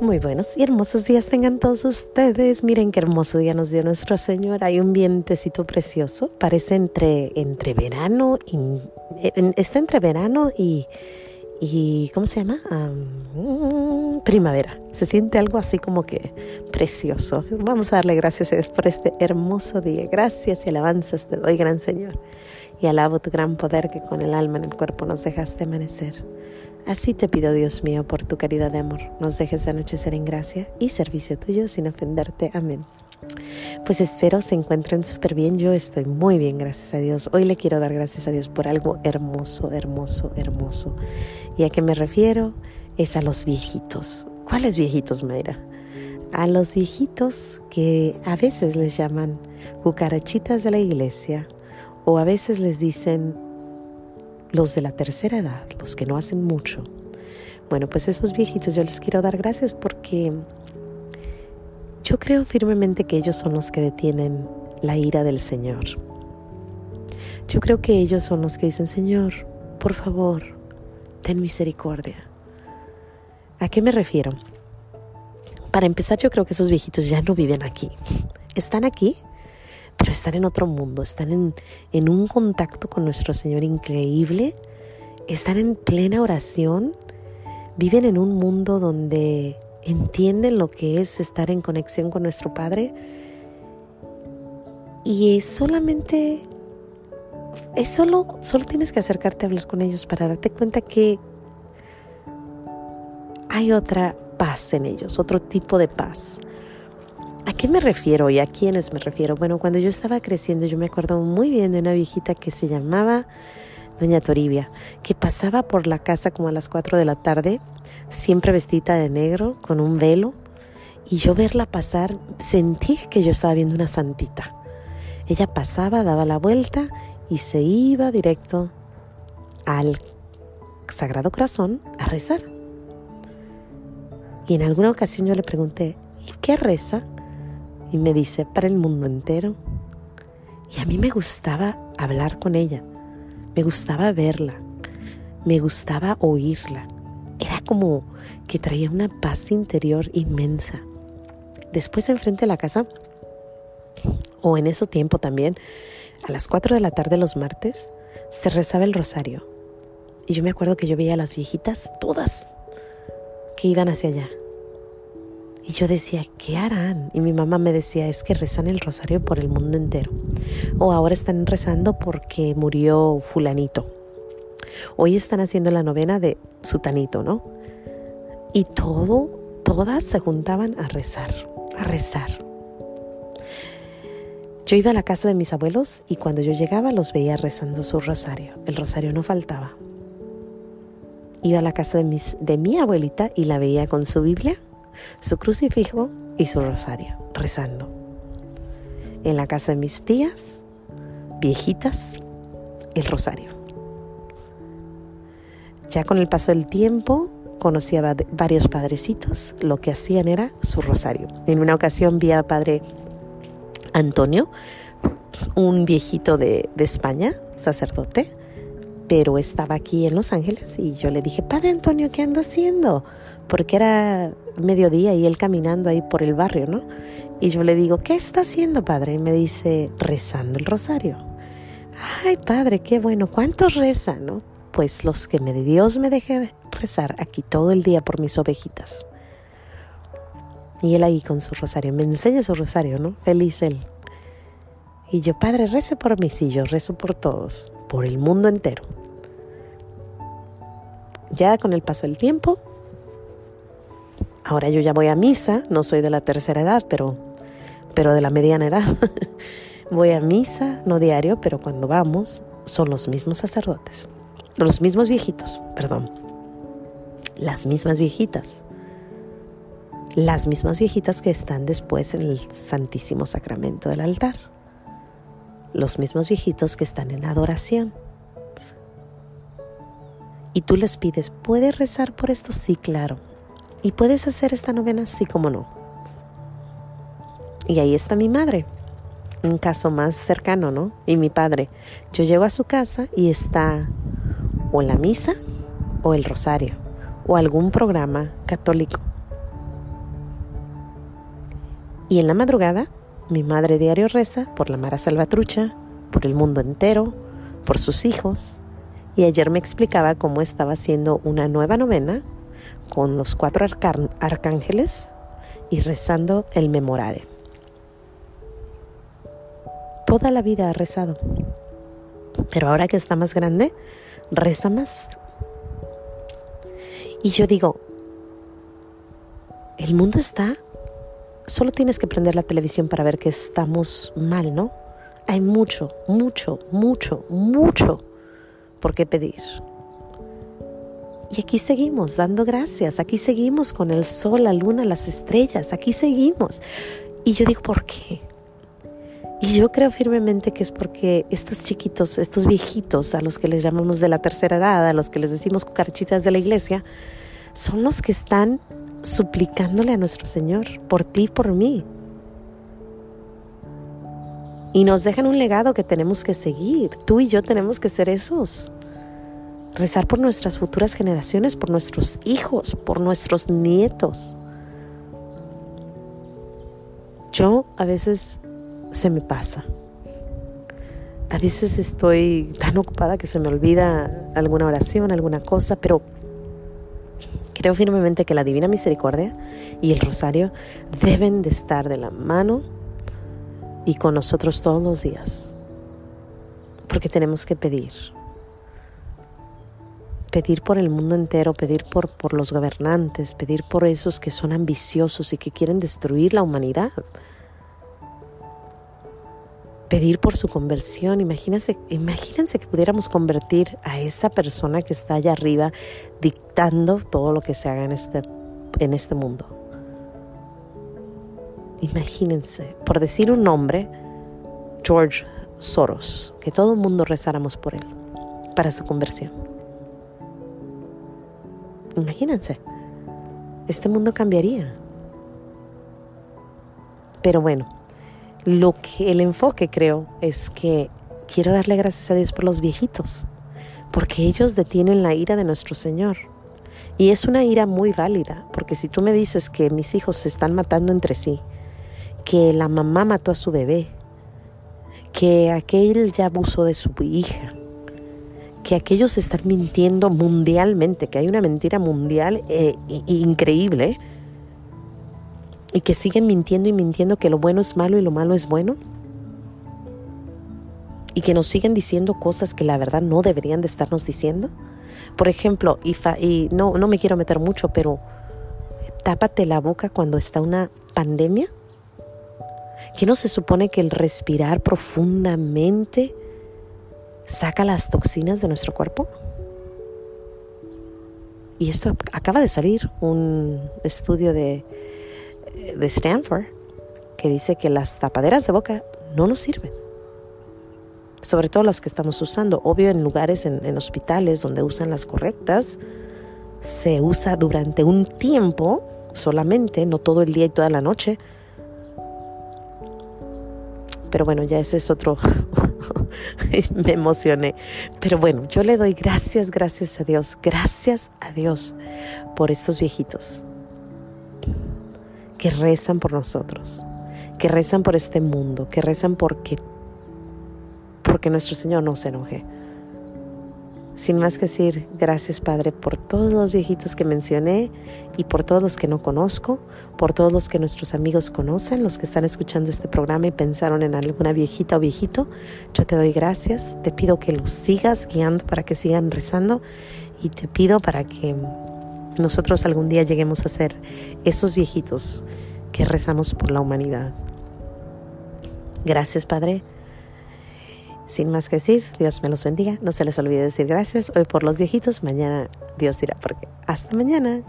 Muy buenos y hermosos días tengan todos ustedes. Miren qué hermoso día nos dio nuestro Señor. Hay un vientecito precioso. Parece entre, entre verano y está entre verano y, y ¿cómo se llama? primavera. Se siente algo así como que precioso. Vamos a darle gracias a Dios por este hermoso día. Gracias y alabanzas te doy, gran Señor. Y alabo tu gran poder que con el alma en el cuerpo nos dejaste amanecer. Así te pido, Dios mío, por tu caridad de amor, nos dejes anochecer en gracia y servicio tuyo sin ofenderte. Amén. Pues espero se encuentren súper bien. Yo estoy muy bien, gracias a Dios. Hoy le quiero dar gracias a Dios por algo hermoso, hermoso, hermoso. ¿Y a qué me refiero? Es a los viejitos. ¿Cuáles viejitos, Mayra? A los viejitos que a veces les llaman cucarachitas de la iglesia o a veces les dicen los de la tercera edad, los que no hacen mucho. Bueno, pues esos viejitos yo les quiero dar gracias porque yo creo firmemente que ellos son los que detienen la ira del Señor. Yo creo que ellos son los que dicen, Señor, por favor, ten misericordia. ¿A qué me refiero? Para empezar, yo creo que esos viejitos ya no viven aquí. Están aquí, pero están en otro mundo, están en, en un contacto con nuestro Señor increíble, están en plena oración, viven en un mundo donde entienden lo que es estar en conexión con nuestro Padre y es solamente es solo solo tienes que acercarte a hablar con ellos para darte cuenta que hay otra paz en ellos, otro tipo de paz. ¿A qué me refiero y a quiénes me refiero? Bueno, cuando yo estaba creciendo yo me acuerdo muy bien de una viejita que se llamaba Doña Toribia, que pasaba por la casa como a las 4 de la tarde, siempre vestida de negro, con un velo, y yo verla pasar sentí que yo estaba viendo una santita. Ella pasaba, daba la vuelta y se iba directo al Sagrado Corazón a rezar. Y en alguna ocasión yo le pregunté, ¿y qué reza? Y me dice, para el mundo entero. Y a mí me gustaba hablar con ella, me gustaba verla, me gustaba oírla. Era como que traía una paz interior inmensa. Después enfrente de la casa, o en ese tiempo también, a las 4 de la tarde los martes, se rezaba el rosario. Y yo me acuerdo que yo veía a las viejitas, todas, que iban hacia allá. Y yo decía, ¿qué harán? Y mi mamá me decía, es que rezan el rosario por el mundo entero. O ahora están rezando porque murió fulanito. Hoy están haciendo la novena de sutanito, ¿no? Y todo, todas se juntaban a rezar, a rezar. Yo iba a la casa de mis abuelos y cuando yo llegaba los veía rezando su rosario. El rosario no faltaba. Iba a la casa de, mis, de mi abuelita y la veía con su Biblia su crucifijo y su rosario, rezando. En la casa de mis tías, viejitas, el rosario. Ya con el paso del tiempo, conocí a varios padrecitos, lo que hacían era su rosario. En una ocasión vi a padre Antonio, un viejito de, de España, sacerdote, pero estaba aquí en Los Ángeles y yo le dije, Padre Antonio, ¿qué anda haciendo? Porque era mediodía y él caminando ahí por el barrio, ¿no? Y yo le digo, ¿qué está haciendo, Padre? Y me dice, rezando el rosario. Ay, Padre, qué bueno, ¿cuántos rezan, no? Pues los que me, Dios me deje rezar aquí todo el día por mis ovejitas. Y él ahí con su rosario, me enseña su rosario, ¿no? Feliz él. Y yo, Padre, rece por mí, sí, yo rezo por todos, por el mundo entero. Ya con el paso del tiempo, ahora yo ya voy a misa, no soy de la tercera edad, pero, pero de la mediana edad. voy a misa, no diario, pero cuando vamos son los mismos sacerdotes, los mismos viejitos, perdón, las mismas viejitas, las mismas viejitas que están después en el Santísimo Sacramento del altar los mismos viejitos que están en adoración. Y tú les pides, ¿puedes rezar por esto? Sí, claro. ¿Y puedes hacer esta novena? Sí, como no. Y ahí está mi madre, un caso más cercano, ¿no? Y mi padre. Yo llego a su casa y está o la misa o el rosario o algún programa católico. Y en la madrugada, mi madre diario reza por la Mara Salvatrucha, por el mundo entero, por sus hijos. Y ayer me explicaba cómo estaba haciendo una nueva novena con los cuatro arcángeles y rezando el memorare. Toda la vida ha rezado. Pero ahora que está más grande, reza más. Y yo digo, el mundo está solo tienes que prender la televisión para ver que estamos mal, ¿no? Hay mucho, mucho, mucho, mucho por qué pedir. Y aquí seguimos dando gracias, aquí seguimos con el sol, la luna, las estrellas, aquí seguimos. Y yo digo, ¿por qué? Y yo creo firmemente que es porque estos chiquitos, estos viejitos a los que les llamamos de la tercera edad, a los que les decimos cucarachitas de la iglesia, son los que están suplicándole a nuestro Señor por ti y por mí. Y nos dejan un legado que tenemos que seguir. Tú y yo tenemos que ser esos. Rezar por nuestras futuras generaciones, por nuestros hijos, por nuestros nietos. Yo a veces se me pasa. A veces estoy tan ocupada que se me olvida alguna oración, alguna cosa, pero Creo firmemente que la Divina Misericordia y el Rosario deben de estar de la mano y con nosotros todos los días. Porque tenemos que pedir. Pedir por el mundo entero, pedir por, por los gobernantes, pedir por esos que son ambiciosos y que quieren destruir la humanidad pedir por su conversión. Imagínense, imagínense que pudiéramos convertir a esa persona que está allá arriba dictando todo lo que se haga en este, en este mundo. Imagínense, por decir un nombre, George Soros, que todo el mundo rezáramos por él, para su conversión. Imagínense, este mundo cambiaría. Pero bueno, lo que el enfoque creo es que quiero darle gracias a Dios por los viejitos, porque ellos detienen la ira de nuestro Señor. Y es una ira muy válida, porque si tú me dices que mis hijos se están matando entre sí, que la mamá mató a su bebé, que aquel ya abusó de su hija, que aquellos están mintiendo mundialmente, que hay una mentira mundial e increíble, y que siguen mintiendo y mintiendo que lo bueno es malo y lo malo es bueno. Y que nos siguen diciendo cosas que la verdad no deberían de estarnos diciendo. Por ejemplo, y, y no, no me quiero meter mucho, pero tápate la boca cuando está una pandemia. ¿Que no se supone que el respirar profundamente saca las toxinas de nuestro cuerpo? Y esto acaba de salir un estudio de de Stanford que dice que las tapaderas de boca no nos sirven. Sobre todo las que estamos usando. Obvio en lugares, en, hospitales donde usan las correctas, se usa durante un tiempo solamente, no todo el día y toda la noche. Pero bueno, ya ese es otro. Me emocioné. Pero bueno, yo le doy gracias, gracias a Dios, gracias a Dios por estos viejitos que rezan por nosotros, que rezan por este mundo, que rezan porque, porque nuestro Señor no se enoje. Sin más que decir, gracias Padre por todos los viejitos que mencioné y por todos los que no conozco, por todos los que nuestros amigos conocen, los que están escuchando este programa y pensaron en alguna viejita o viejito. Yo te doy gracias, te pido que los sigas guiando para que sigan rezando y te pido para que nosotros algún día lleguemos a ser esos viejitos que rezamos por la humanidad. Gracias, Padre. Sin más que decir, Dios me los bendiga. No se les olvide decir gracias hoy por los viejitos. Mañana Dios dirá por qué. Hasta mañana.